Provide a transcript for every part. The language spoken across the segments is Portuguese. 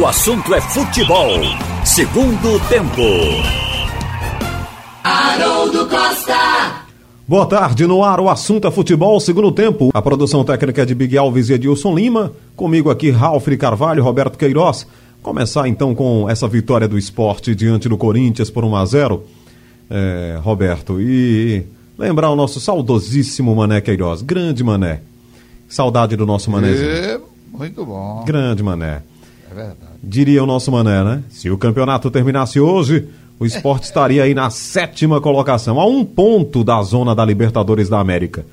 O assunto é futebol. Segundo tempo. Haroldo Costa. Boa tarde, no ar o assunto é futebol, segundo tempo. A produção técnica é de Big Alves e Edilson Lima. Comigo aqui, Ralf Carvalho, Roberto Queiroz. Começar então com essa vitória do esporte diante do Corinthians por 1 a 0 é, Roberto, e lembrar o nosso saudosíssimo Mané Queiroz. Grande Mané. Saudade do nosso Manézinho. É, muito bom. Grande Mané. É verdade. Diria o nosso Mané, né? Se o campeonato terminasse hoje, o esporte estaria aí na sétima colocação, a um ponto da zona da Libertadores da América.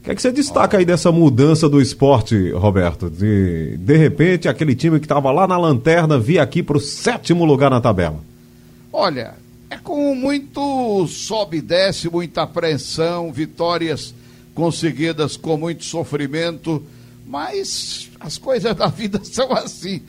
O que é que você destaca aí dessa mudança do esporte, Roberto? De, de repente, aquele time que estava lá na lanterna via aqui para o sétimo lugar na tabela. Olha, é com muito sobe e desce, muita apreensão, vitórias conseguidas com muito sofrimento, mas as coisas da vida são assim.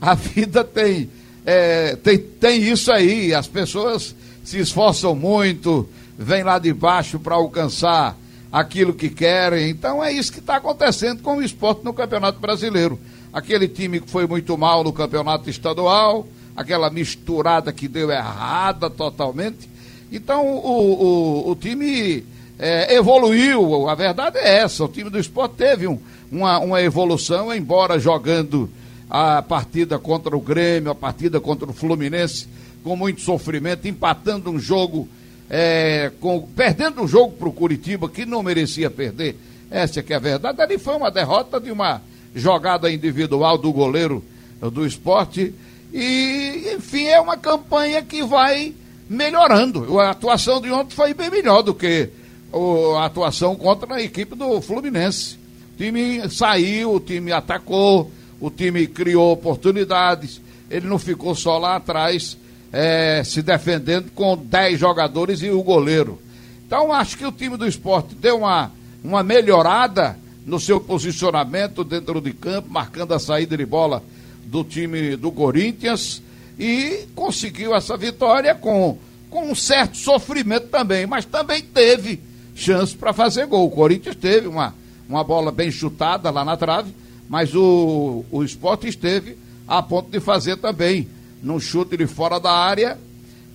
A vida tem, é, tem, tem isso aí, as pessoas se esforçam muito, vêm lá de baixo para alcançar aquilo que querem. Então é isso que está acontecendo com o esporte no Campeonato Brasileiro. Aquele time que foi muito mal no Campeonato Estadual, aquela misturada que deu errada totalmente. Então o, o, o time é, evoluiu, a verdade é essa, o time do esporte teve um, uma, uma evolução, embora jogando a partida contra o Grêmio, a partida contra o Fluminense, com muito sofrimento, empatando um jogo, é, com, perdendo um jogo para o Curitiba, que não merecia perder. Essa é que é a verdade. Ali foi uma derrota de uma jogada individual do goleiro do esporte e, enfim, é uma campanha que vai melhorando. A atuação de ontem foi bem melhor do que a atuação contra a equipe do Fluminense. O time saiu, o time atacou, o time criou oportunidades. Ele não ficou só lá atrás é, se defendendo com 10 jogadores e o goleiro. Então, acho que o time do esporte deu uma, uma melhorada no seu posicionamento dentro de campo, marcando a saída de bola do time do Corinthians e conseguiu essa vitória com, com um certo sofrimento também, mas também teve chance para fazer gol. O Corinthians teve uma, uma bola bem chutada lá na trave, mas o, o esporte esteve a ponto de fazer também num chute de fora da área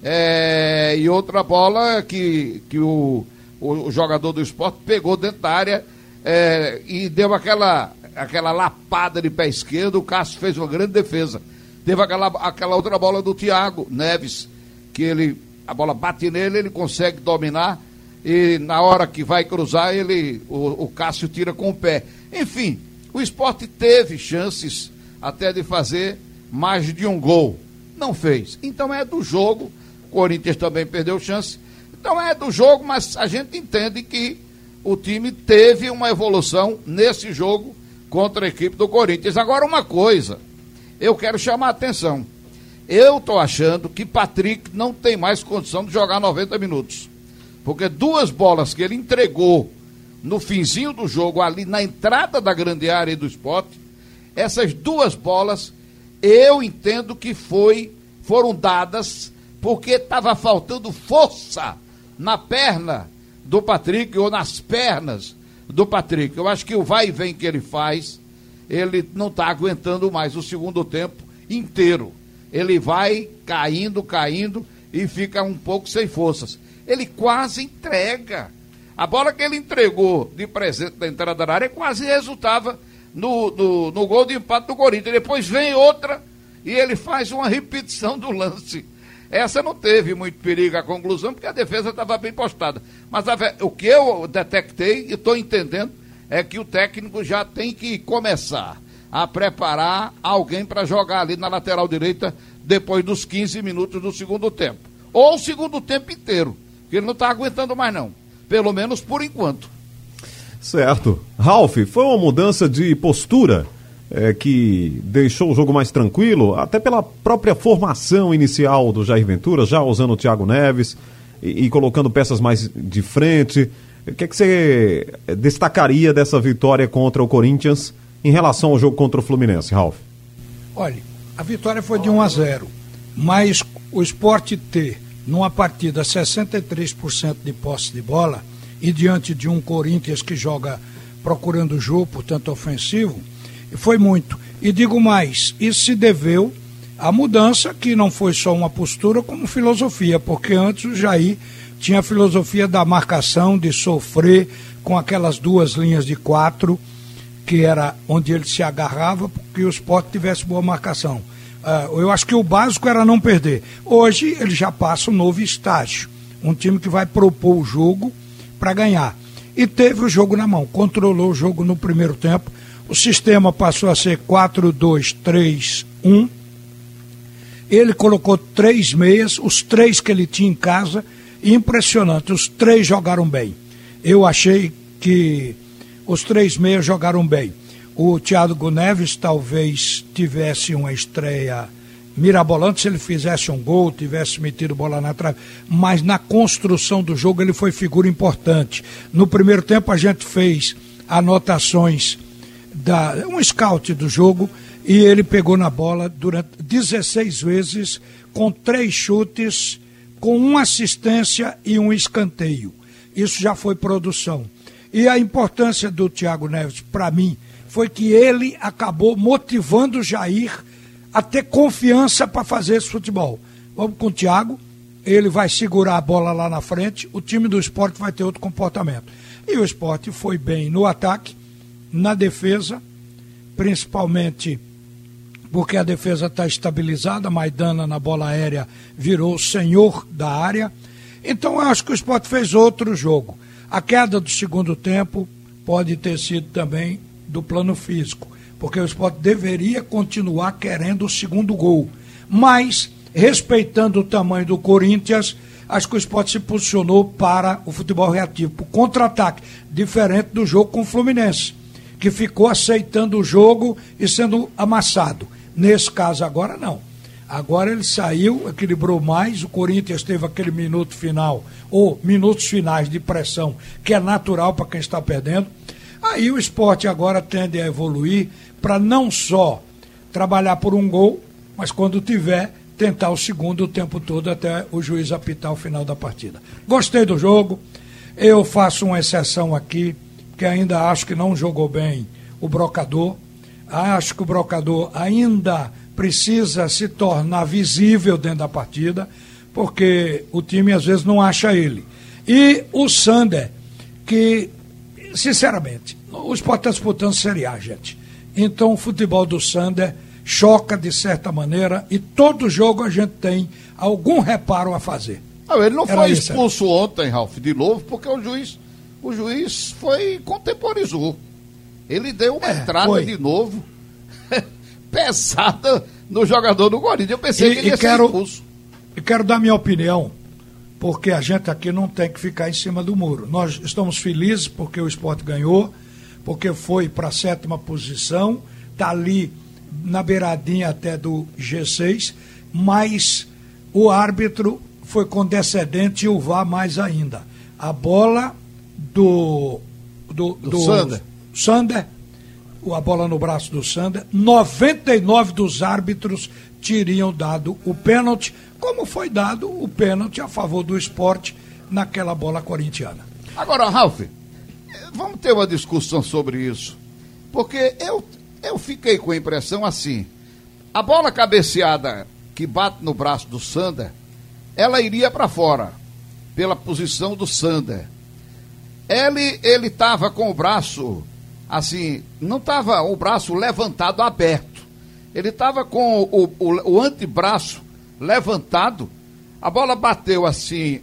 é, e outra bola que, que o, o, jogador do esporte pegou dentro da área é, e deu aquela aquela lapada de pé esquerdo, o Cássio fez uma grande defesa. Teve aquela, aquela outra bola do Thiago Neves, que ele, a bola bate nele, ele consegue dominar e na hora que vai cruzar, ele, o, o Cássio tira com o pé. Enfim, o esporte teve chances até de fazer mais de um gol. Não fez. Então é do jogo. Corinthians também perdeu chance. Então é do jogo, mas a gente entende que o time teve uma evolução nesse jogo contra a equipe do Corinthians. Agora, uma coisa, eu quero chamar a atenção. Eu estou achando que Patrick não tem mais condição de jogar 90 minutos. Porque duas bolas que ele entregou no finzinho do jogo, ali na entrada da grande área do esporte, essas duas bolas, eu entendo que foi, foram dadas porque estava faltando força na perna do Patrick ou nas pernas do Patrick. Eu acho que o vai e vem que ele faz, ele não está aguentando mais o segundo tempo inteiro. Ele vai caindo, caindo e fica um pouco sem forças. Ele quase entrega. A bola que ele entregou de presente da entrada da área quase resultava no, no, no gol de empate do Corinthians. Depois vem outra e ele faz uma repetição do lance. Essa não teve muito perigo a conclusão, porque a defesa estava bem postada. Mas a, o que eu detectei e estou entendendo é que o técnico já tem que começar a preparar alguém para jogar ali na lateral direita depois dos 15 minutos do segundo tempo. Ou o segundo tempo inteiro, que ele não está aguentando mais não. Pelo menos por enquanto. Certo. Ralf, foi uma mudança de postura é, que deixou o jogo mais tranquilo, até pela própria formação inicial do Jair Ventura, já usando o Thiago Neves e, e colocando peças mais de frente. O que, é que você destacaria dessa vitória contra o Corinthians em relação ao jogo contra o Fluminense, Ralf? Olha, a vitória foi de 1 a 0, mas o esporte ter numa partida 63% de posse de bola e diante de um Corinthians que joga procurando o jogo, portanto ofensivo, foi muito. E digo mais, isso se deveu à mudança, que não foi só uma postura, como filosofia, porque antes o Jair tinha a filosofia da marcação, de sofrer com aquelas duas linhas de quatro, que era onde ele se agarrava, porque o esporte tivesse boa marcação. Uh, eu acho que o básico era não perder. Hoje ele já passa um novo estágio. Um time que vai propor o jogo para ganhar. E teve o jogo na mão, controlou o jogo no primeiro tempo. O sistema passou a ser 4-2-3-1. Ele colocou três meias, os três que ele tinha em casa. Impressionante, os três jogaram bem. Eu achei que os três meias jogaram bem. O Thiago Neves talvez tivesse uma estreia mirabolante se ele fizesse um gol, tivesse metido bola na trave, mas na construção do jogo ele foi figura importante. No primeiro tempo a gente fez anotações da um scout do jogo e ele pegou na bola durante 16 vezes com três chutes, com uma assistência e um escanteio. Isso já foi produção. E a importância do Thiago Neves para mim foi que ele acabou motivando o Jair a ter confiança para fazer esse futebol. Vamos com o Thiago, ele vai segurar a bola lá na frente, o time do esporte vai ter outro comportamento. E o esporte foi bem no ataque, na defesa, principalmente porque a defesa está estabilizada, Maidana na bola aérea virou o senhor da área. Então eu acho que o esporte fez outro jogo. A queda do segundo tempo pode ter sido também do plano físico, porque o esporte deveria continuar querendo o segundo gol. Mas, respeitando o tamanho do Corinthians, acho que o esporte se posicionou para o futebol reativo, para o contra-ataque, diferente do jogo com o Fluminense, que ficou aceitando o jogo e sendo amassado. Nesse caso agora, não. Agora ele saiu, equilibrou mais, o Corinthians teve aquele minuto final, ou minutos finais de pressão, que é natural para quem está perdendo. Aí o esporte agora tende a evoluir para não só trabalhar por um gol, mas quando tiver, tentar o segundo o tempo todo até o juiz apitar o final da partida. Gostei do jogo, eu faço uma exceção aqui, que ainda acho que não jogou bem o brocador. Acho que o brocador ainda precisa se tornar visível dentro da partida, porque o time às vezes não acha ele. E o Sander, que sinceramente, o esporte está disputando Série A, gente. Então o futebol do Sander choca de certa maneira e todo jogo a gente tem algum reparo a fazer. Não, ele não Era foi isso, expulso é. ontem, Ralf, de novo, porque o juiz, o juiz foi contemporizou. Ele deu uma é, entrada foi. de novo pesada no jogador do Corinthians. Eu pensei e, que ele ia quero, ser expulso. E quero dar minha opinião porque a gente aqui não tem que ficar em cima do muro. Nós estamos felizes porque o esporte ganhou, porque foi para a sétima posição, está ali na beiradinha até do G6, mas o árbitro foi condescendente e o VAR mais ainda. A bola do. Do, do, do Sander. Sander, a bola no braço do Sander, 99 dos árbitros teriam dado o pênalti, como foi dado o pênalti a favor do esporte naquela bola corintiana. Agora, Ralf, vamos ter uma discussão sobre isso. Porque eu, eu fiquei com a impressão assim: a bola cabeceada que bate no braço do Sander, ela iria para fora, pela posição do Sander. Ele ele estava com o braço assim, não estava o braço levantado aberto. Ele estava com o, o, o antebraço levantado, a bola bateu assim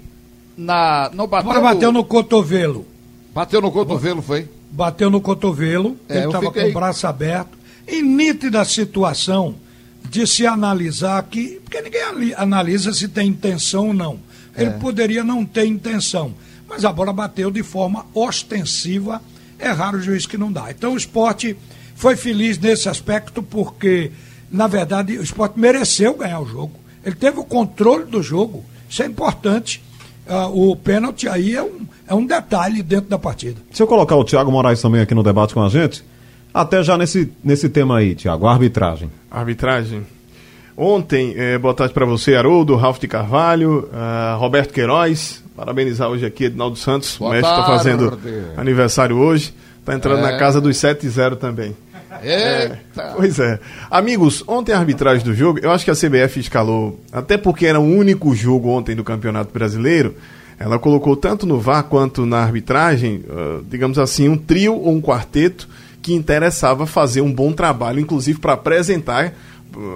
na. Não bateu a bola bateu no, cotovelo. Bateu no cotovelo, foi? Bateu no cotovelo, é, ele estava fiquei... com o braço aberto. Em nítida situação de se analisar que. Porque ninguém analisa se tem intenção ou não. Ele é. poderia não ter intenção. Mas a bola bateu de forma ostensiva. É raro o juiz que não dá. Então o esporte foi feliz nesse aspecto porque, na verdade, o esporte mereceu ganhar o jogo. Ele teve o controle do jogo. Isso é importante. Uh, o pênalti aí é um, é um detalhe dentro da partida. Se eu colocar o Thiago Moraes também aqui no debate com a gente, até já nesse, nesse tema aí, Thiago, arbitragem. Arbitragem. Ontem, eh, boa tarde para você, Haroldo, Ralf de Carvalho, uh, Roberto Queiroz. Parabenizar hoje aqui Edinaldo Santos. Boa o mestre está fazendo aniversário hoje. Está entrando é. na casa dos 7-0 também. É, pois é. Amigos, ontem a arbitragem do jogo, eu acho que a CBF escalou, até porque era o único jogo ontem do Campeonato Brasileiro, ela colocou tanto no VAR quanto na arbitragem, uh, digamos assim, um trio ou um quarteto que interessava fazer um bom trabalho, inclusive para apresentar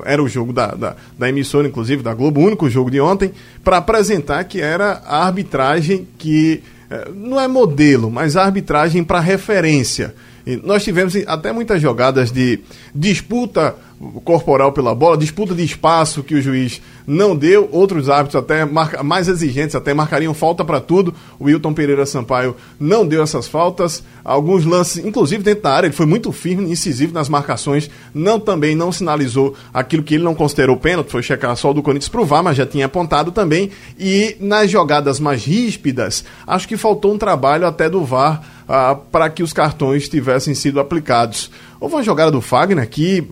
era o jogo da, da, da, emissora, inclusive, da Globo, o único jogo de ontem, para apresentar que era a arbitragem que eh, não é modelo, mas a arbitragem para referência. Nós tivemos até muitas jogadas de disputa corporal pela bola, disputa de espaço que o juiz não deu, outros árbitros até marca, mais exigentes até marcariam falta para tudo. O Wilton Pereira Sampaio não deu essas faltas. Alguns lances, inclusive dentro da área, ele foi muito firme incisivo nas marcações. Não também não sinalizou aquilo que ele não considerou pênalti, foi checar só o do Corinthians provar, mas já tinha apontado também. E nas jogadas mais ríspidas, acho que faltou um trabalho até do VAR ah, para que os cartões tivessem sido aplicados. Houve uma jogada do Fagner que,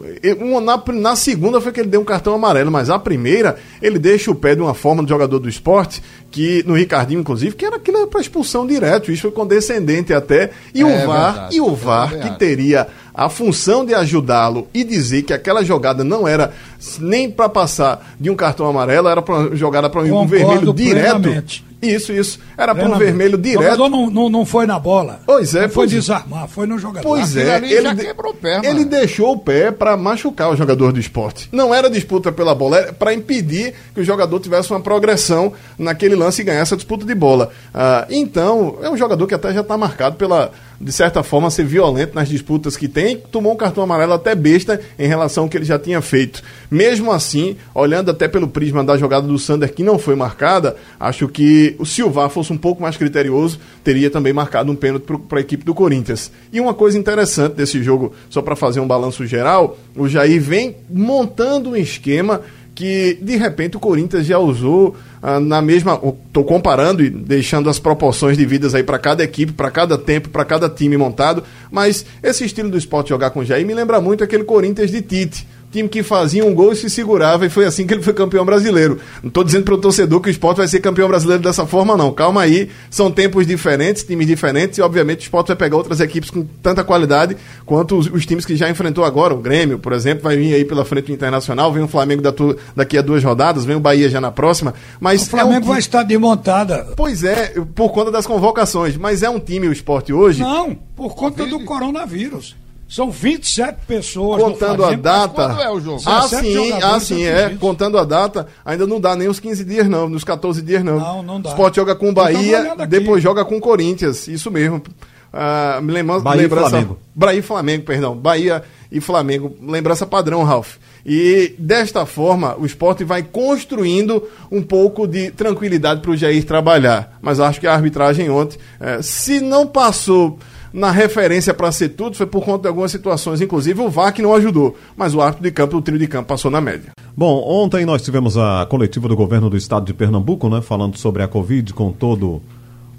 na, na, segunda foi que ele deu um cartão amarelo, mas a primeira ele deixa o pé de uma forma do jogador do esporte, que no Ricardinho, inclusive, que era aquilo para expulsão direto, isso foi condescendente até. E é, o VAR, verdade, e o VAR é que teria a função de ajudá-lo e dizer que aquela jogada não era nem para passar de um cartão amarelo, era para jogada para um vermelho direto. Plenamente. Isso, isso. Era para um vermelho direto. O jogador não, não, não foi na bola. Pois é. Não foi desarmar, foi no jogador. Pois é. ele quebrou o pé, Ele deixou o pé para machucar o jogador do esporte. Não era disputa pela bola, era para impedir que o jogador tivesse uma progressão naquele lance e ganhasse a disputa de bola. Ah, então, é um jogador que até já está marcado pela de certa forma, ser violento nas disputas que tem, tomou um cartão amarelo até besta em relação ao que ele já tinha feito. Mesmo assim, olhando até pelo prisma da jogada do Sander, que não foi marcada, acho que o Silvar fosse um pouco mais criterioso, teria também marcado um pênalti para a equipe do Corinthians. E uma coisa interessante desse jogo, só para fazer um balanço geral, o Jair vem montando um esquema que de repente o Corinthians já usou ah, na mesma. Estou comparando e deixando as proporções devidas aí para cada equipe, para cada tempo, para cada time montado, mas esse estilo do esporte jogar com Jair me lembra muito aquele Corinthians de Tite time que fazia um gol e se segurava, e foi assim que ele foi campeão brasileiro. Não estou dizendo para o torcedor que o esporte vai ser campeão brasileiro dessa forma, não. Calma aí, são tempos diferentes, times diferentes, e obviamente o esporte vai pegar outras equipes com tanta qualidade quanto os, os times que já enfrentou agora. O Grêmio, por exemplo, vai vir aí pela frente do Internacional, vem o Flamengo da tu, daqui a duas rodadas, vem o Bahia já na próxima. Mas o Flamengo é um vai estar desmontada. Pois é, por conta das convocações, mas é um time, o esporte hoje. Não, por conta do coronavírus. São 27 pessoas Contando a data. É o jogo? Ah, sim, ah, sim, é. Contando a data, ainda não dá nem os 15 dias, não, nos 14 dias, não. Não, não dá. O Sport joga com o Bahia, depois joga com o Corinthians. Isso mesmo. Ah, me lembra, Bahia lembrança, e Flamengo. Bahia e Flamengo, perdão. Bahia e Flamengo. Lembrança padrão, Ralf. E desta forma, o esporte vai construindo um pouco de tranquilidade para o Jair trabalhar. Mas acho que a arbitragem ontem, eh, se não passou na referência para ser tudo foi por conta de algumas situações, inclusive o VAR que não ajudou, mas o árbitro de campo, o trio de campo passou na média. Bom, ontem nós tivemos a coletiva do governo do estado de Pernambuco, né, falando sobre a Covid com todo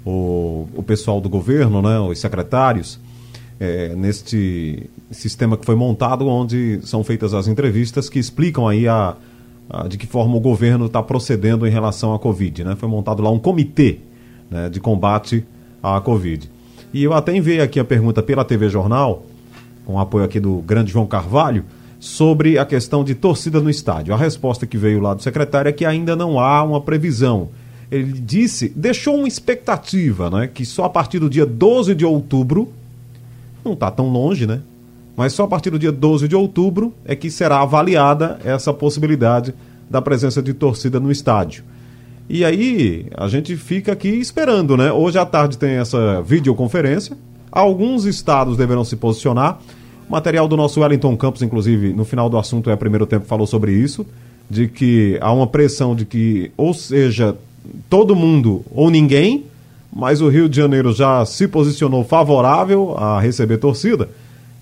o, o pessoal do governo, né, os secretários, é, neste sistema que foi montado, onde são feitas as entrevistas que explicam aí a, a de que forma o governo está procedendo em relação à Covid. Né? Foi montado lá um comitê né, de combate à Covid. E eu até enviei aqui a pergunta pela TV Jornal, com apoio aqui do grande João Carvalho, sobre a questão de torcida no estádio. A resposta que veio lá do secretário é que ainda não há uma previsão. Ele disse, deixou uma expectativa, né, que só a partir do dia 12 de outubro, não está tão longe, né? Mas só a partir do dia 12 de outubro é que será avaliada essa possibilidade da presença de torcida no estádio. E aí a gente fica aqui esperando, né? Hoje à tarde tem essa videoconferência. Alguns estados deverão se posicionar. O material do nosso Wellington Campos, inclusive, no final do assunto é primeiro tempo, falou sobre isso, de que há uma pressão de que, ou seja, todo mundo ou ninguém, mas o Rio de Janeiro já se posicionou favorável a receber torcida.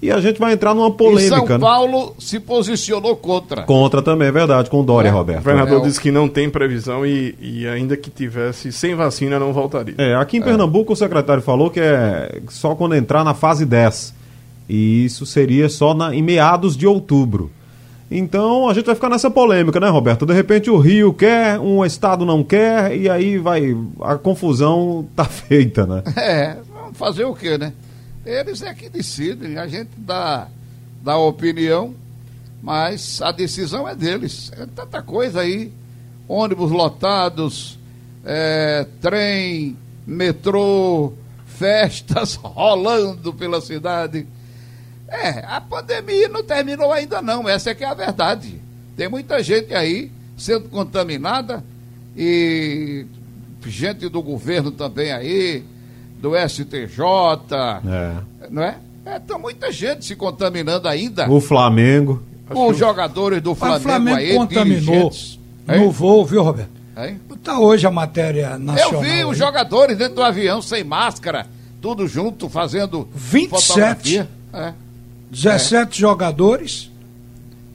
E a gente vai entrar numa polêmica. E São né? Paulo né? se posicionou contra. Contra também, é verdade, com Dória, é. Roberto. O governador é. disse que não tem previsão e, e, ainda que tivesse sem vacina não voltaria. É, aqui em é. Pernambuco o secretário falou que é só quando entrar na fase 10. E isso seria só na, em meados de outubro. Então a gente vai ficar nessa polêmica, né, Roberto? De repente o Rio quer, um estado não quer, e aí vai. A confusão tá feita, né? É, fazer o quê, né? Eles é que decidem, a gente dá dar opinião, mas a decisão é deles. É tanta coisa aí, ônibus lotados, é, trem, metrô, festas rolando pela cidade. É, a pandemia não terminou ainda não, essa é que é a verdade. Tem muita gente aí sendo contaminada e gente do governo também aí, do STJ, é. não é? É, tem muita gente se contaminando ainda. O Flamengo. Os jogadores do Flamengo, o Flamengo aí, contaminou no voo, viu, Roberto? Está hoje a matéria nacional. Eu vi os jogadores dentro do avião sem máscara, tudo junto, fazendo 27. É. 17 é. jogadores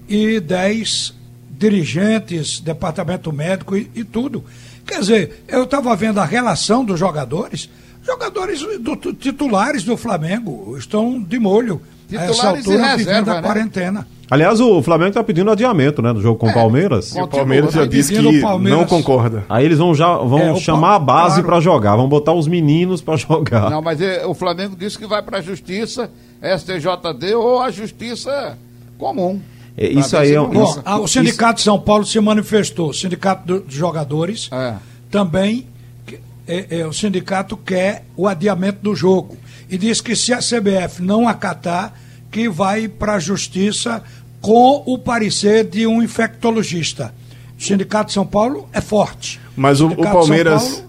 e 10 dirigentes, departamento médico e, e tudo. Quer dizer, eu estava vendo a relação dos jogadores. Jogadores do, titulares do Flamengo estão de molho. Titulares a essa altura, vivendo a né? quarentena. Aliás, o Flamengo está pedindo adiamento, né, do jogo com o é, Palmeiras. O Palmeiras já disse que Palmeiras... não concorda. Aí eles vão já vão é, chamar a base claro. para jogar, vão botar os meninos para jogar. Não, mas é, o Flamengo disse que vai para a Justiça, STJD ou a Justiça comum. É, isso aí é um, Bom, O Sindicato isso... de São Paulo se manifestou, o Sindicato dos Jogadores é. também, é, é, o sindicato quer o adiamento do jogo. E diz que se a CBF não acatar, que vai para a justiça com o parecer de um infectologista. O Sindicato de São Paulo é forte. Mas o, o, o Palmeiras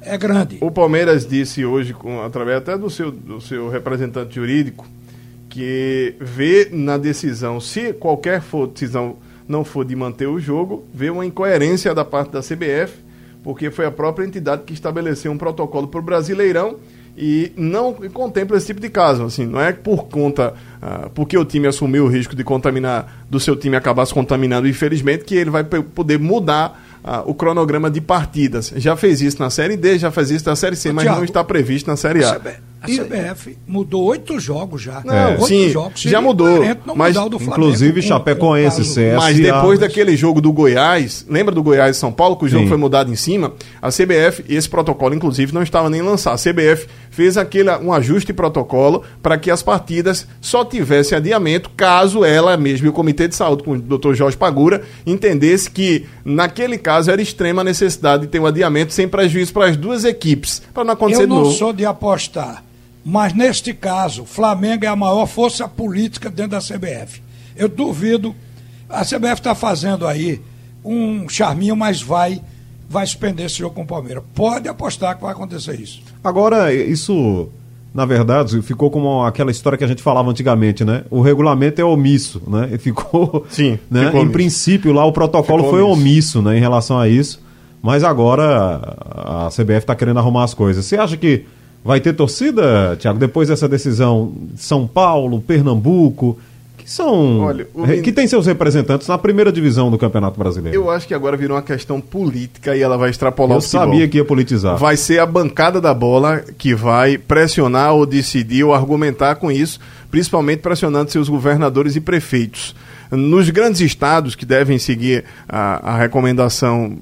é grande. O Palmeiras disse hoje, com, através até do seu, do seu representante jurídico, que vê na decisão, se qualquer for, decisão não for de manter o jogo, vê uma incoerência da parte da CBF, porque foi a própria entidade que estabeleceu um protocolo para o Brasileirão e não contempla esse tipo de caso. Assim, não é por conta, uh, porque o time assumiu o risco de contaminar, do seu time acabar se contaminando, infelizmente, que ele vai poder mudar uh, o cronograma de partidas. Já fez isso na Série D, já fez isso na Série C, mas Thiago, não está previsto na Série A. A CBF mudou oito jogos já. Não, é. oito sim, jogos. Já mudou. Mas, inclusive, Chapecoense, CS. Mas depois daquele jogo do Goiás, lembra do Goiás e São Paulo, que o jogo sim. foi mudado em cima? A CBF, esse protocolo, inclusive, não estava nem lançado. A CBF fez aquele, um ajuste de protocolo para que as partidas só tivessem adiamento caso ela mesma e o Comitê de Saúde, com o Dr. Jorge Pagura, entendesse que, naquele caso, era extrema necessidade de ter um adiamento sem prejuízo para as duas equipes, para não acontecer Eu não de novo. sou de apostar mas neste caso, o Flamengo é a maior força política dentro da CBF. Eu duvido. A CBF está fazendo aí um charminho, mas vai vai suspender esse jogo com o Palmeiras. Pode apostar que vai acontecer isso. Agora, isso, na verdade, ficou como aquela história que a gente falava antigamente, né? O regulamento é omisso, né? ficou. Sim. Né? Ficou em princípio, lá o protocolo ficou foi omisso. omisso, né, em relação a isso. Mas agora a CBF está querendo arrumar as coisas. Você acha que Vai ter torcida, Tiago, depois dessa decisão São Paulo, Pernambuco, que são Olha, que tem seus representantes na primeira divisão do Campeonato Brasileiro. Eu acho que agora virou uma questão política e ela vai extrapolar Eu o futebol. sabia que ia politizar. Vai ser a bancada da bola que vai pressionar ou decidir ou argumentar com isso, principalmente pressionando seus governadores e prefeitos. Nos grandes estados que devem seguir a, a recomendação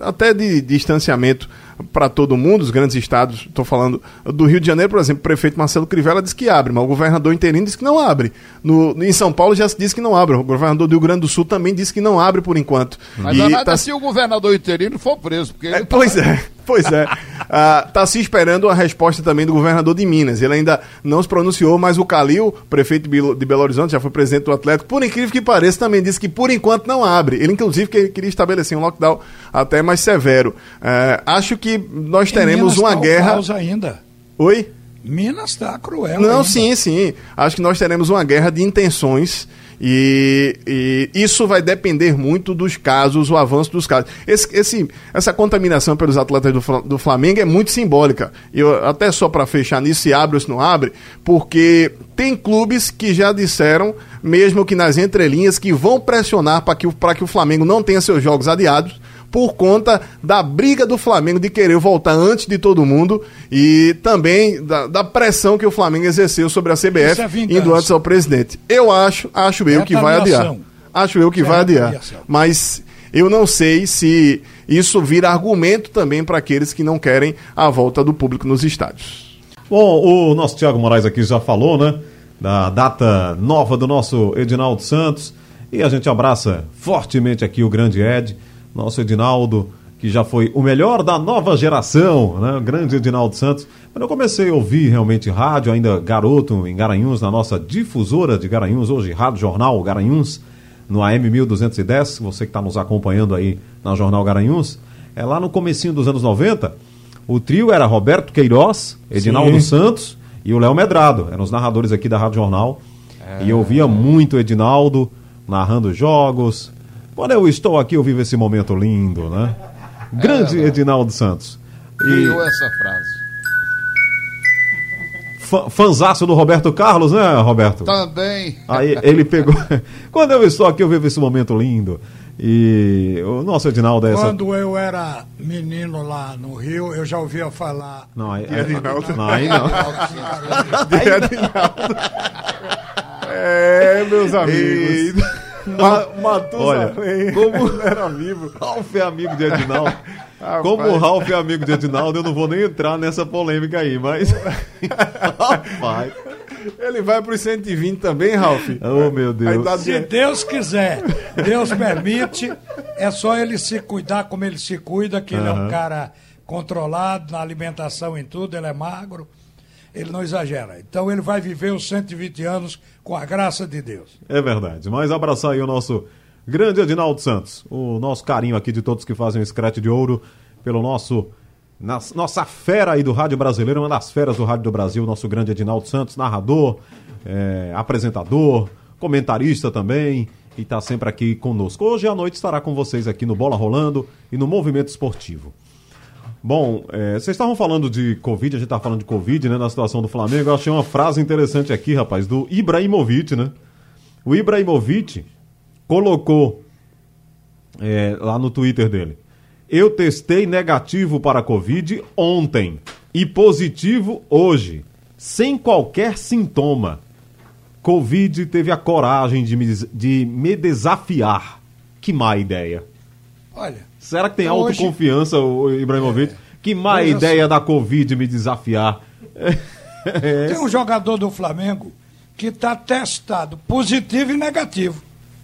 até de distanciamento para todo mundo, os grandes estados, estou falando do Rio de Janeiro, por exemplo, o prefeito Marcelo Crivella disse que abre, mas o governador interino disse que não abre. No, em São Paulo já se disse que não abre, o governador do Rio Grande do Sul também disse que não abre por enquanto. Mas e nada tá... se o governador interino for preso. Porque é, pois tá... é, pois é. Está ah, se esperando a resposta também do governador de Minas. Ele ainda não se pronunciou, mas o Calil, prefeito de Belo Horizonte, já foi presidente do Atlético, por incrível que pareça, também disse que por enquanto não abre. Ele, inclusive, queria estabelecer um lockdown até mais severo. É, acho que nós teremos uma tá guerra. ainda. Oi? Minas está cruel. Não, ainda. sim, sim. Acho que nós teremos uma guerra de intenções. E, e, isso vai depender muito dos casos, o avanço dos casos. Esse, esse, essa contaminação pelos atletas do, do Flamengo é muito simbólica. Eu, até só para fechar nisso, se abre ou se não abre, porque tem clubes que já disseram, mesmo que nas entrelinhas, que vão pressionar para que, que o Flamengo não tenha seus jogos adiados por conta da briga do Flamengo de querer voltar antes de todo mundo e também da, da pressão que o Flamengo exerceu sobre a CBF é indo antes ao presidente. Eu acho, acho eu é que vai adiar. Acho eu que é vai adiar. Mas eu não sei se isso vira argumento também para aqueles que não querem a volta do público nos estádios. Bom, o nosso Tiago Moraes aqui já falou, né? da data nova do nosso Edinaldo Santos. E a gente abraça fortemente aqui o grande Ed, nosso Edinaldo, que já foi o melhor da nova geração, né? O grande Edinaldo Santos. Quando eu comecei a ouvir realmente rádio, ainda garoto em Garanhuns, na nossa difusora de Garanhuns, hoje Rádio Jornal Garanhuns, no AM 1210, você que está nos acompanhando aí na Jornal Garanhuns, é lá no comecinho dos anos 90, o trio era Roberto Queiroz, Edinaldo Sim. Santos e o Léo Medrado, eram os narradores aqui da Rádio Jornal. É... E eu ouvia muito o Edinaldo narrando jogos. Quando eu estou aqui, eu vivo esse momento lindo, né? Grande é, Edinaldo Santos. E... essa frase. Fanzaço do Roberto Carlos, né, Roberto? Também. Aí ele pegou. Quando eu estou aqui, eu vivo esse momento lindo. E o nosso Edinaldo é essa... Quando eu era menino lá no Rio, eu já ouvia falar. Não, aí, aí, Edinaldo. Não, aí não. De Edinaldo. É, meus amigos. Ma Olha, como era vivo. Ralf é amigo de Edinaldo. Como o Ralf é amigo de Edinaldo, eu não vou nem entrar nessa polêmica aí, mas. Rapaz. Ele vai para os 120 também, Ralf? Oh, meu Deus. Se Deus quiser, Deus permite, é só ele se cuidar como ele se cuida, que uhum. ele é um cara controlado na alimentação em tudo, ele é magro ele não exagera. Então ele vai viver os 120 anos com a graça de Deus. É verdade. Mas abraçar aí o nosso grande Edinaldo Santos, o nosso carinho aqui de todos que fazem o Scratch de Ouro, pelo nosso. Nossa fera aí do rádio brasileiro, uma das feras do rádio do Brasil, nosso grande Edinaldo Santos, narrador, é, apresentador, comentarista também, e está sempre aqui conosco. Hoje à noite estará com vocês aqui no Bola Rolando e no Movimento Esportivo. Bom, é, vocês estavam falando de Covid, a gente estava falando de Covid, né, na situação do Flamengo. Eu achei uma frase interessante aqui, rapaz, do Ibrahimovic, né? O Ibrahimovic colocou é, lá no Twitter dele: Eu testei negativo para Covid ontem e positivo hoje, sem qualquer sintoma. Covid teve a coragem de me, de me desafiar. Que má ideia. Olha, Será que tem então, autoconfiança hoje... o Ibrahimovic? É. Que má ideia da Covid me desafiar. É tem um jogador do Flamengo que está testado positivo e negativo.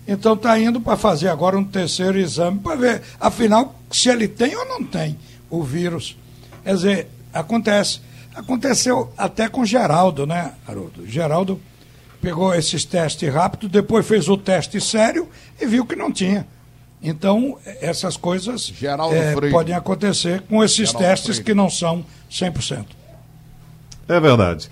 Então está indo para fazer agora um terceiro exame para ver, afinal, se ele tem ou não tem o vírus. Quer dizer, acontece. Aconteceu até com Geraldo, né, Haroldo? Geraldo pegou esses testes rápidos, depois fez o teste sério e viu que não tinha. Então, essas coisas é, podem acontecer com esses Geraldo testes Freire. que não são 100%. É verdade.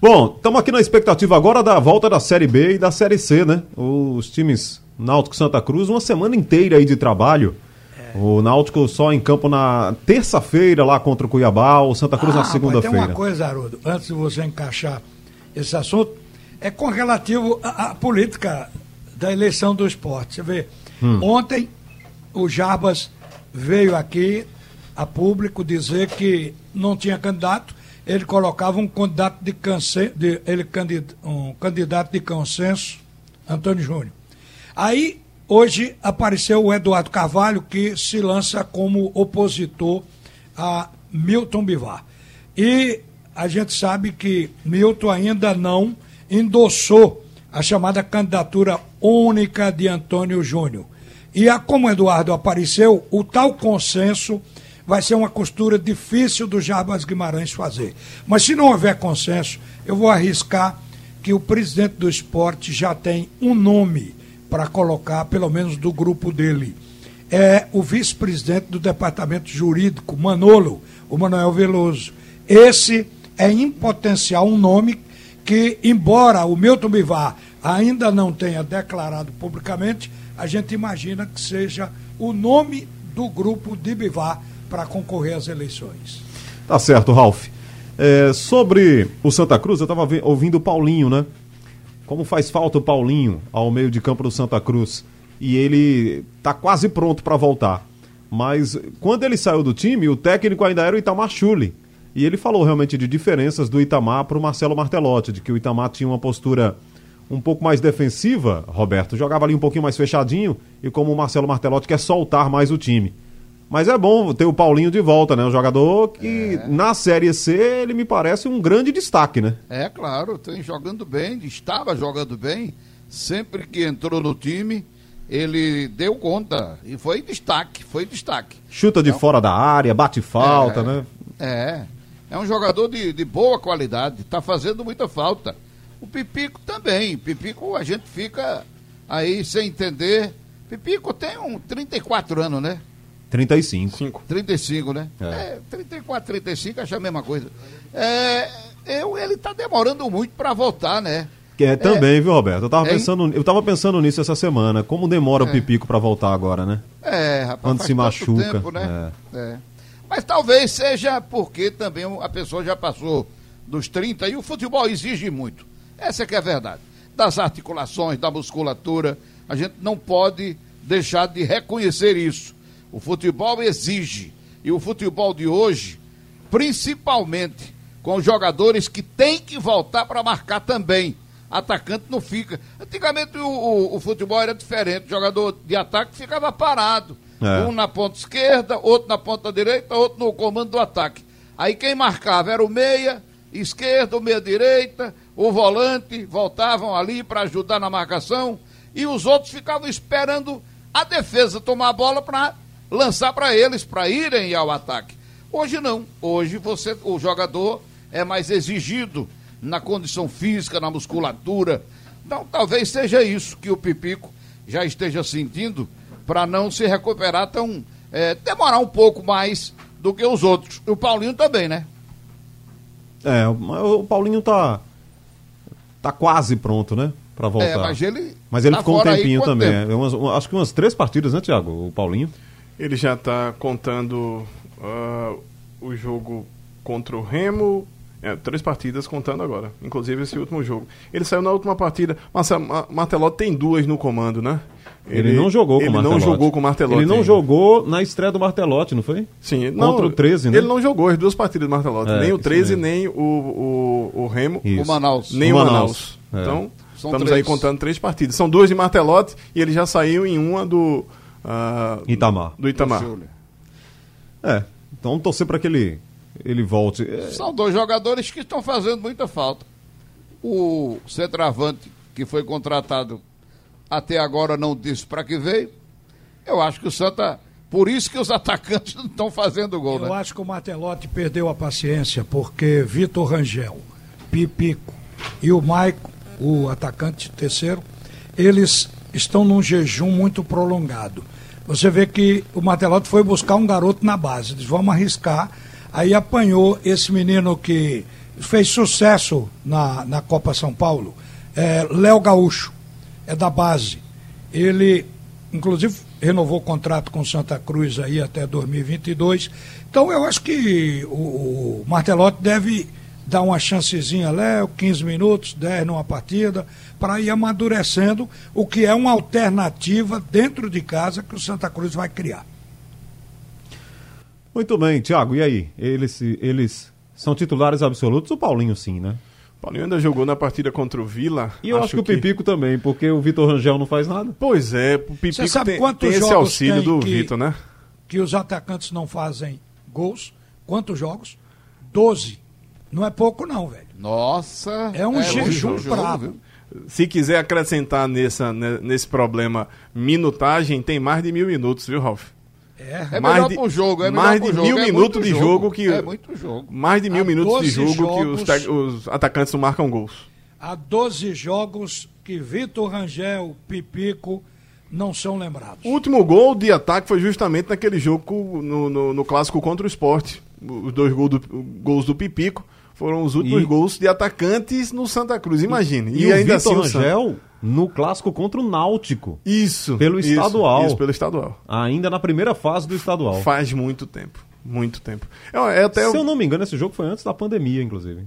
Bom, estamos aqui na expectativa agora da volta da Série B e da Série C, né? Os times Náutico Santa Cruz, uma semana inteira aí de trabalho. É. O Náutico só em campo na terça-feira lá contra o Cuiabá, o Santa Cruz ah, na segunda-feira. Tem uma coisa, Haroldo, antes de você encaixar esse assunto, é com relativo à política da eleição do esporte. Você vê, Hum. Ontem, o Jarbas veio aqui a público dizer que não tinha candidato, ele colocava um candidato de, canse, de ele um candidato de consenso, Antônio Júnior. Aí, hoje, apareceu o Eduardo Carvalho, que se lança como opositor a Milton Bivar. E a gente sabe que Milton ainda não endossou a chamada candidatura única de Antônio Júnior. E a, como Eduardo apareceu, o tal consenso vai ser uma costura difícil do Jarbas Guimarães fazer. Mas se não houver consenso, eu vou arriscar que o presidente do esporte já tem um nome para colocar, pelo menos do grupo dele. É o vice-presidente do departamento jurídico, Manolo, o Manuel Veloso. Esse é em potencial um nome que, embora o Milton Bivar ainda não tenha declarado publicamente, a gente imagina que seja o nome do grupo de Bivar para concorrer às eleições. Tá certo, Ralf. É, sobre o Santa Cruz, eu estava ouvindo o Paulinho, né? Como faz falta o Paulinho ao meio de campo do Santa Cruz. E ele tá quase pronto para voltar. Mas quando ele saiu do time, o técnico ainda era o Itamar Chuli. E ele falou realmente de diferenças do Itamar para o Marcelo Martelotti, de que o Itamar tinha uma postura um pouco mais defensiva, Roberto, jogava ali um pouquinho mais fechadinho e como o Marcelo Martelotti quer soltar mais o time. Mas é bom ter o Paulinho de volta, né? Um jogador que É. na Série C ele me parece um grande destaque, né? É claro, tem jogando bem, estava jogando bem. Sempre que entrou no time, ele deu conta. E foi destaque, foi destaque. Chuta de fora da área, bate falta, É. né? É. É um jogador de, de boa qualidade, está fazendo muita falta. O Pipico também. Pipico a gente fica aí sem entender. Pipico tem um 34 anos, né? 35. 5. 35, né? É. É, 34, 35, acho a mesma coisa. É, eu, ele tá demorando muito para voltar, né? Que é também, viu, Roberto? Eu tava, pensando, eu tava pensando nisso essa semana. Como demora o É. Pipico pra voltar agora, né? É, rapaz. Quando faz se machuca, tempo, né? É. Mas talvez seja porque também a pessoa já passou dos 30 e o futebol exige muito. Essa é que é a verdade. Das articulações, da musculatura, a gente não pode deixar de reconhecer isso. O futebol exige. E o futebol de hoje, principalmente com jogadores que têm que voltar para marcar também. Atacante não fica. Antigamente o, o- o futebol era diferente. O jogador de ataque ficava parado. É. Um na ponta esquerda, outro na ponta direita, outro no comando do ataque. Aí quem marcava era o meia, esquerda, o meia direita, o volante, voltavam ali para ajudar na marcação e os outros ficavam esperando a defesa tomar a bola para lançar para eles, para irem ao ataque. Hoje não. Hoje você, o jogador é mais exigido na condição física, na musculatura. Então talvez seja isso que o Pipico já esteja sentindo para não se recuperar tão. é, demorar um pouco mais do que os outros. E o Paulinho também, né? É, o Paulinho tá. Tá quase pronto, né? Pra voltar. É, mas ele. Mas ele tá ficou um aí tempinho quanto também. tempo? é, umas- um- acho que umas três partidas, né, Thiago? O Paulinho. Ele já está contando ah, o jogo contra o Remo. É, três partidas contando agora, inclusive esse último jogo. Ele saiu na última partida. Marcelo Ma- Martelotti tem duas no comando, né? Ele, não jogou com ele o Martelotti. não jogou com o Martelotti. Ele não ainda. jogou na estreia do Martelotti, não foi? Sim, Contra o 13, né? Ele não jogou as duas partidas do Martelotti. É, nem o isso 13, mesmo. nem o, o, o Remo. Isso. O Manaus. Nem O o Manaus. Manaus. É. Então, São estamos três. aí contando três partidas. São duas de Martelotti e ele já saiu em uma do. ah, Itamar. Do Itamar. É. Então torcer pra que ele, ele volte. É, São dois jogadores que estão fazendo muita falta. O centroavante, que foi contratado até agora, não disse para que veio. Eu acho que o Santa. Por isso que os atacantes não estão fazendo gol, Eu né? acho que o Martelotti perdeu a paciência, porque Vitor Rangel, Pipico e o Maico, o atacante terceiro, eles estão num jejum muito prolongado. Você vê que o Martelotti foi buscar um garoto na base, eles vamos arriscar. Aí apanhou esse menino que fez sucesso na, na Copa São Paulo, é, Léo Gaúcho, é da base. Ele, inclusive, renovou o contrato com Santa Cruz aí até 2022. Então eu acho que o, o Martelotti deve dar uma chancezinha, Léo, 15 minutos, 10 numa partida, para ir amadurecendo o que é uma alternativa dentro de casa que o Santa Cruz vai criar. Muito bem, Thiago, e aí? Eles, eles são titulares absolutos? O Paulinho sim, né? Paulinho ainda jogou na partida contra o Vila. E eu acho, que o Pipico também, porque o Vitor Rangel não faz nada. Pois é, o Pipico Você sabe tem, quantos tem esse jogos auxílio tem do que- Vitor, né? Que os atacantes não fazem gols. Quantos jogos? 12. Não é pouco não, velho. Nossa. É um jejum muito jogo, bravo. Se quiser acrescentar nessa, nesse problema minutagem, tem mais de mil minutos, viu, Ralf? É, É Mais melhor de- pro jogo, é mais de jogo, mil é minutos de jogo que- É muito jogo. Mais de mil Há minutos de 12 jogo que os, jogos- os atacantes não marcam gols. há 12 jogos que Vitor Rangel, Pipico não são lembrados. O último gol de ataque foi justamente naquele jogo no, no, no clássico contra o esporte. Os dois gols do, gols do Pipico foram os últimos E- gols de atacantes no Santa Cruz, imagine. E, o ainda Vitor assim o Santa- Rangel no clássico contra o Náutico. Isso. Pelo isso, estadual. Isso, pelo estadual. Ainda na primeira fase do estadual. Faz muito tempo. Muito tempo. É, é até Se eu não me engano, esse jogo foi antes da pandemia, inclusive.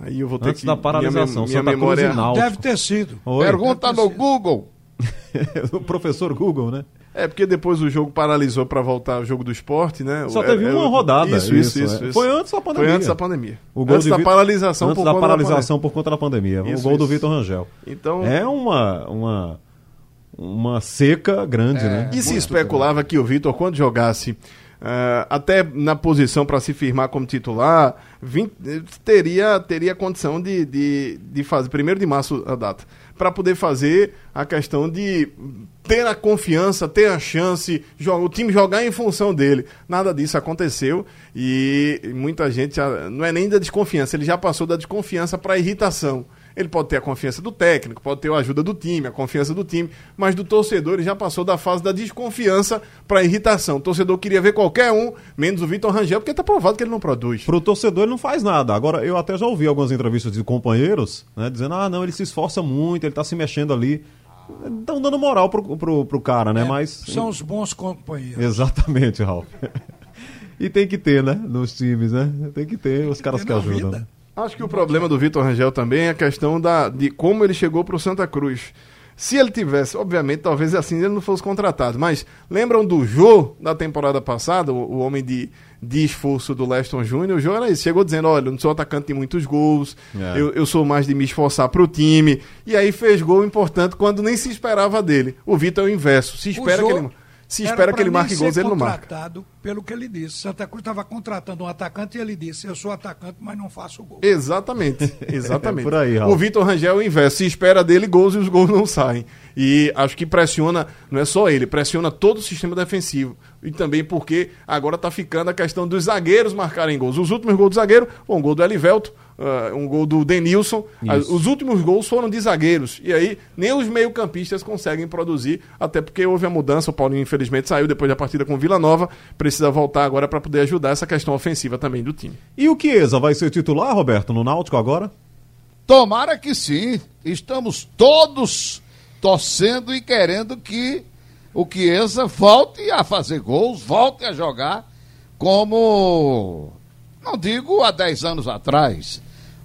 Aí eu vou ter Antes que da paralisação, Minha, minha memória e. Deve ter sido. Oi. Pergunta no Google. o professor Google, né? É porque depois o jogo paralisou para voltar ao jogo do esporte, né? Só É- teve é uma o- rodada. Isso, isso, isso. é. isso. Foi antes da pandemia. Foi antes da pandemia. O gol antes da Vi- paralisação antes por da conta paralisação por conta da pandemia. o Isso, gol do. Vitor Rangel. Então, É uma, uma uma seca grande, né? E se especulava que o Vitor, quando jogasse Uh, até na posição para se firmar como titular, vim, teria, teria condição de, de, de fazer, primeiro de março a data, para poder fazer a questão de ter a confiança, ter a chance, o time jogar em função dele. Nada disso aconteceu e muita gente, já, não é nem da desconfiança, ele já passou da desconfiança para irritação. Ele pode ter a confiança do técnico, pode ter a ajuda do time, a confiança do time, mas do torcedor ele já passou da fase da desconfiança para a irritação. O torcedor queria ver qualquer um, menos o Vitor Rangel, porque está provado que ele não produz. Para o torcedor ele não faz nada. Agora, eu até já ouvi algumas entrevistas de companheiros né, dizendo: ah, não, ele se esforça muito, ele está se mexendo ali. Estão dando moral pro, pro, pro cara, né? É, Mas. São os bons companheiros. Exatamente, Ralf. e tem que ter, né? Nos times, né? Tem que ter os caras que ajudam. Vida. Acho que o problema do Vitor Rangel também é a questão da, de como ele chegou para o Santa Cruz. Se ele tivesse, obviamente, talvez assim ele não fosse contratado, mas lembram do Jô da temporada passada, o, o homem de, de esforço do Leston Júnior? O Jô era isso, chegou dizendo: olha, eu não sou atacante de muitos gols, é. eu, eu sou mais de me esforçar para o time, e aí fez gol importante quando nem se esperava dele. O Vitor é o inverso, se espera que ele se espera que ele marque gols, ele não marca. pelo que ele disse. Santa Cruz estava contratando um atacante e ele disse: Eu sou atacante, mas não faço gol. Exatamente. Exatamente. é aí, o Vitor Rangel é o inverso. Se espera dele gols e os gols não saem. E acho que pressiona, não é só ele, pressiona todo o sistema defensivo. E também porque agora está ficando a questão dos zagueiros marcarem gols. Os últimos gols do zagueiro, um gol do Elivelto, uh, um gol do Denilson. As, os últimos gols foram de zagueiros. E aí nem os meio-campistas conseguem produzir, até porque houve a mudança. O Paulinho, infelizmente, saiu depois da partida com Vila Nova. Precisa voltar agora para poder ajudar essa questão ofensiva também do time. E o Chiesa vai ser titular, Roberto, no Náutico agora? Tomara que sim. Estamos todos torcendo e querendo que o Chiesa volte a fazer gols, volte a jogar como, não digo há 10 anos atrás,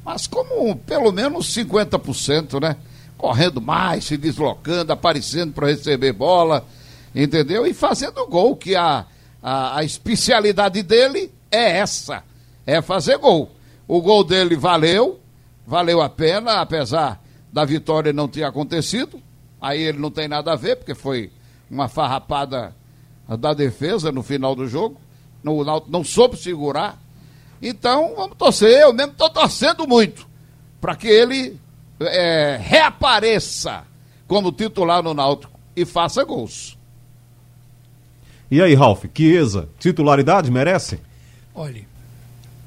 mas como pelo menos 50%, né? Correndo mais, se deslocando, aparecendo para receber bola, entendeu? E fazendo gol, que a, a, a especialidade dele é essa, é fazer gol. O gol dele valeu, valeu a pena, apesar da vitória não ter acontecido. Aí ele não tem nada a ver, porque foi uma farrapada da defesa no final do jogo. Não, não, não soube segurar. Então, vamos torcer. Eu mesmo estou torcendo muito para que ele é, reapareça como titular no Náutico e faça gols. E aí, Ralf, Chiesa, titularidade merece? Olha,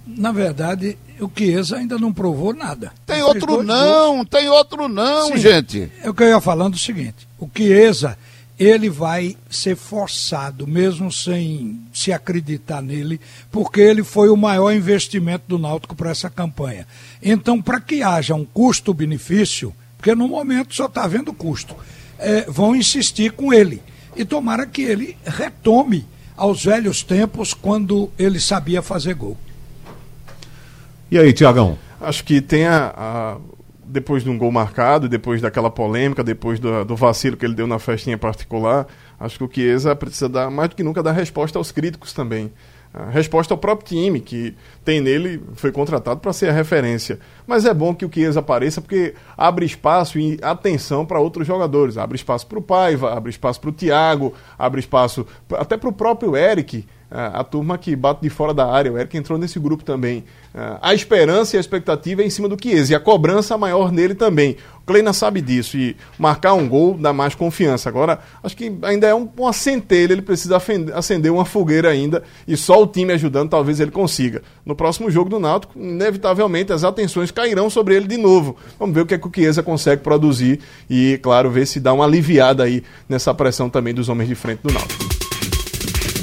na verdade, o Chiesa ainda não provou nada. Tem outro não, gols. tem outro não, Sim, gente. É o que eu ia falando o seguinte, o Chiesa ele vai ser forçado, mesmo sem se acreditar nele, porque ele foi o maior investimento do Náutico para essa campanha. Então, para que haja um custo-benefício, porque no momento só está havendo custo, é, vão insistir com ele. E tomara que ele retome aos velhos tempos, quando ele sabia fazer gol. E aí, Tiagão? Acho que tem a, a depois de um gol marcado, depois daquela polêmica, depois do, do, vacilo que ele deu na festinha particular, acho que o Chiesa precisa dar, mais do que nunca, dar resposta aos críticos também. A resposta ao próprio time, que tem nele, foi contratado para ser a referência. Mas é bom que o Chiesa apareça porque abre espaço e atenção para outros jogadores. Abre espaço para o Paiva, abre espaço para o Thiago, abre espaço até para o próprio Eric a, turma que bate de fora da área. O Eric entrou nesse grupo também. a esperança e a expectativa é em cima do Chiesa e a cobrança maior nele também. O Kleina sabe disso e marcar um gol dá mais confiança. Agora, acho que ainda é um, uma centelha, ele precisa acender uma fogueira ainda e só o time ajudando talvez ele consiga. No próximo jogo do Náutico, inevitavelmente as atenções cairão sobre ele de novo. Vamos ver o que, é que o Chiesa consegue produzir e, claro, ver se dá uma aliviada aí nessa pressão também dos homens de frente do Náutico.